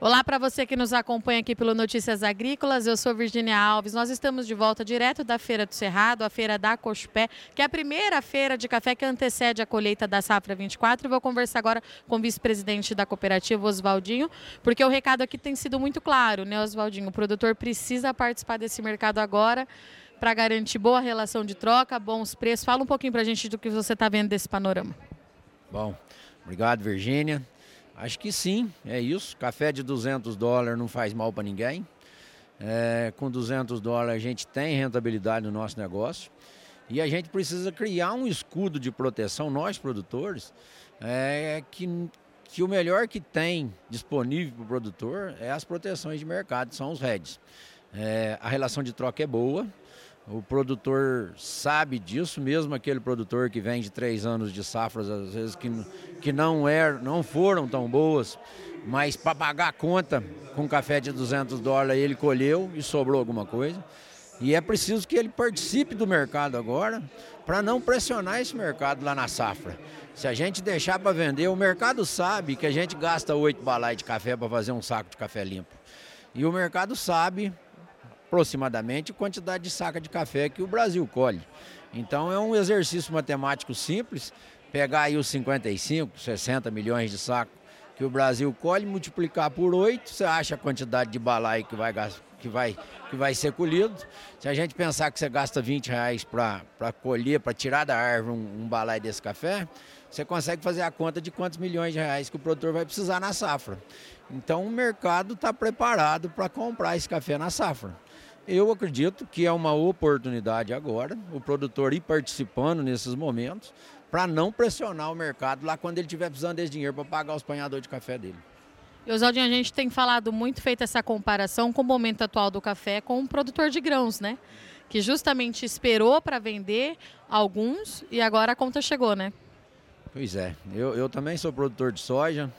Olá para você que nos acompanha aqui pelo Notícias Agrícolas, eu sou Virginia Alves. Nós estamos de volta direto da Feira do Cerrado, a Feira da Cospé, que é a primeira feira de café que antecede a colheita da safra 24. E vou conversar agora com o vice-presidente da cooperativa, Oswaldinho, porque o recado aqui tem sido muito claro, né, Oswaldinho? O produtor precisa participar desse mercado agora para garantir boa relação de troca, bons preços. Fala um pouquinho para a gente do que você está vendo desse panorama. Bom, obrigado, Virgínia. Acho que sim, é isso. Café de 200 dólares não faz mal para ninguém. É, com 200 dólares a gente tem rentabilidade no nosso negócio. E a gente precisa criar um escudo de proteção, nós produtores, é, que, que o melhor que tem disponível para o produtor é as proteções de mercado, são os REDs. É, a relação de troca é boa, o produtor sabe disso, mesmo aquele produtor que vem de três anos de safras, às vezes que, que não, é, não foram tão boas, mas para pagar a conta com café de 200 dólares ele colheu e sobrou alguma coisa. E é preciso que ele participe do mercado agora para não pressionar esse mercado lá na safra. Se a gente deixar para vender, o mercado sabe que a gente gasta oito balai de café para fazer um saco de café limpo. E o mercado sabe aproximadamente a quantidade de saca de café que o Brasil colhe. Então é um exercício matemático simples, pegar aí os 55, 60 milhões de sacos que o Brasil colhe, multiplicar por 8, você acha a quantidade de balai que vai, que vai, que vai ser colhido. Se a gente pensar que você gasta 20 reais para colher, para tirar da árvore um, um balai desse café, você consegue fazer a conta de quantos milhões de reais que o produtor vai precisar na safra. Então o mercado está preparado para comprar esse café na safra. Eu acredito que é uma oportunidade agora, o produtor ir participando nesses momentos, para não pressionar o mercado lá quando ele estiver precisando desse dinheiro para pagar os panhadores de café dele. E Oswaldinho, a gente tem falado muito, feito essa comparação com o momento atual do café com o produtor de grãos, né? Que justamente esperou para vender alguns e agora a conta chegou, né? Pois é, eu, eu também sou produtor de soja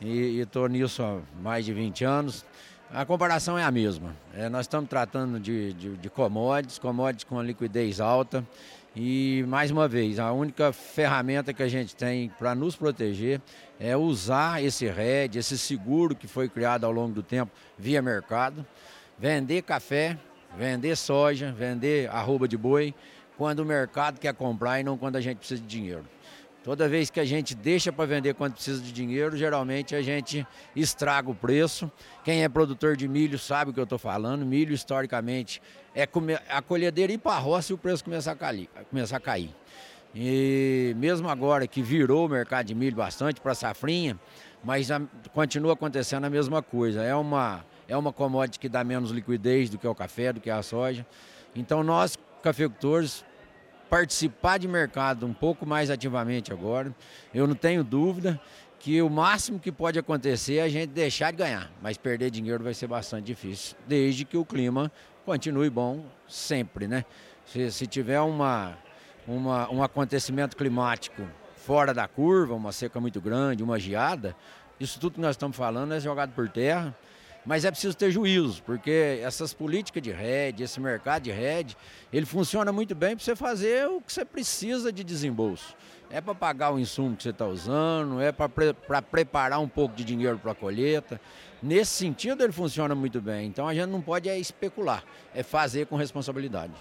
e estou nisso há mais de 20 anos. A comparação é a mesma. É, nós estamos tratando de, de, de commodities, commodities com liquidez alta. E, mais uma vez, a única ferramenta que a gente tem para nos proteger é usar esse RED, esse seguro que foi criado ao longo do tempo via mercado, vender café, vender soja, vender arroba de boi, quando o mercado quer comprar e não quando a gente precisa de dinheiro. Toda vez que a gente deixa para vender quando precisa de dinheiro, geralmente a gente estraga o preço. Quem é produtor de milho sabe o que eu estou falando. Milho, historicamente, é a colhedeira ir para a roça e o preço começar a, cair, a cair. E mesmo agora que virou o mercado de milho bastante para safrinha, mas continua acontecendo a mesma coisa. É uma, é uma commodity que dá menos liquidez do que o café, do que a soja. Então nós, cafeicultores, participar de mercado um pouco mais ativamente agora. Eu não tenho dúvida que o máximo que pode acontecer é a gente deixar de ganhar, mas perder dinheiro vai ser bastante difícil, desde que o clima continue bom sempre, né? Se, se tiver uma, uma, um acontecimento climático fora da curva, uma seca muito grande, uma geada, isso tudo que nós estamos falando é jogado por terra mas é preciso ter juízo, porque essas políticas de rede, esse mercado de rede, ele funciona muito bem para você fazer o que você precisa de desembolso. É para pagar o insumo que você está usando, é para pre preparar um pouco de dinheiro para a colheita. Nesse sentido, ele funciona muito bem. Então a gente não pode é especular, é fazer com responsabilidade.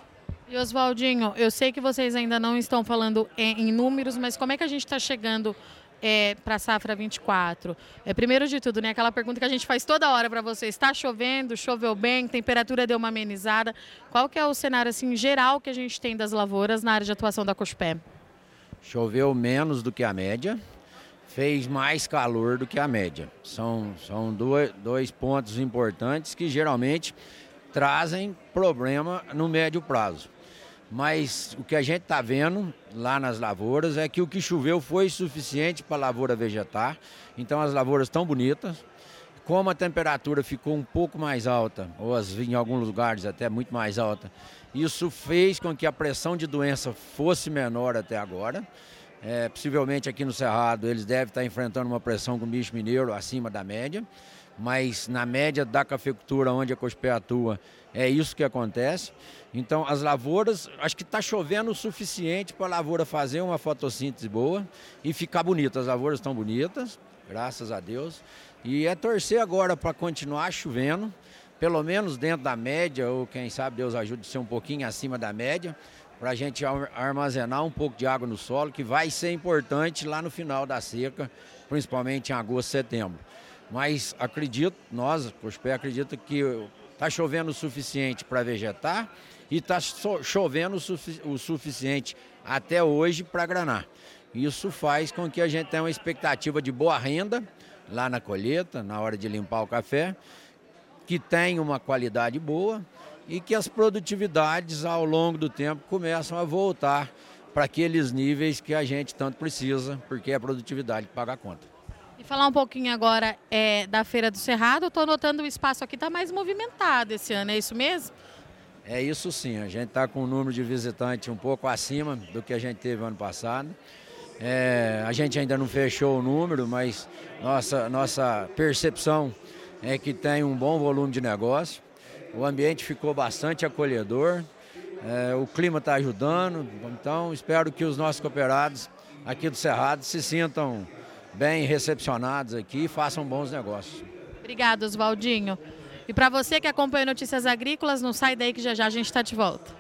E Oswaldinho, eu sei que vocês ainda não estão falando em, em números, mas como é que a gente está chegando é, para a safra 24? É, primeiro de tudo, né, aquela pergunta que a gente faz toda hora para você: está chovendo, choveu bem, temperatura deu uma amenizada? Qual que é o cenário assim, geral que a gente tem das lavouras na área de atuação da Cospé? Choveu menos do que a média, fez mais calor do que a média. São, são dois, dois pontos importantes que geralmente trazem problema no médio prazo. Mas o que a gente está vendo lá nas lavouras é que o que choveu foi suficiente para a lavoura vegetar. Então as lavouras estão bonitas. Como a temperatura ficou um pouco mais alta, ou em alguns lugares até muito mais alta, isso fez com que a pressão de doença fosse menor até agora. É, possivelmente aqui no Cerrado eles devem estar enfrentando uma pressão com bicho mineiro acima da média mas na média da cafeicultura onde a Cospé atua, é isso que acontece. Então, as lavouras, acho que está chovendo o suficiente para a lavoura fazer uma fotossíntese boa e ficar bonita. As lavouras estão bonitas, graças a Deus. E é torcer agora para continuar chovendo, pelo menos dentro da média, ou quem sabe Deus ajude a ser um pouquinho acima da média, para a gente armazenar um pouco de água no solo, que vai ser importante lá no final da seca, principalmente em agosto, setembro. Mas acredito, nós, Cospé, acredita que está chovendo o suficiente para vegetar e está chovendo o, sufici o suficiente até hoje para granar. Isso faz com que a gente tenha uma expectativa de boa renda lá na colheita, na hora de limpar o café, que tenha uma qualidade boa e que as produtividades ao longo do tempo começam a voltar para aqueles níveis que a gente tanto precisa, porque é a produtividade que paga a conta. E falar um pouquinho agora é, da Feira do Cerrado, estou notando o espaço aqui está mais movimentado esse ano, é isso mesmo? É isso sim, a gente está com um número de visitantes um pouco acima do que a gente teve ano passado. É, a gente ainda não fechou o número, mas nossa, nossa percepção é que tem um bom volume de negócio. O ambiente ficou bastante acolhedor, é, o clima está ajudando, então espero que os nossos cooperados aqui do Cerrado se sintam bem recepcionados aqui e façam bons negócios. Obrigado, Oswaldinho. E para você que acompanha Notícias Agrícolas, não sai daí que já já a gente está de volta.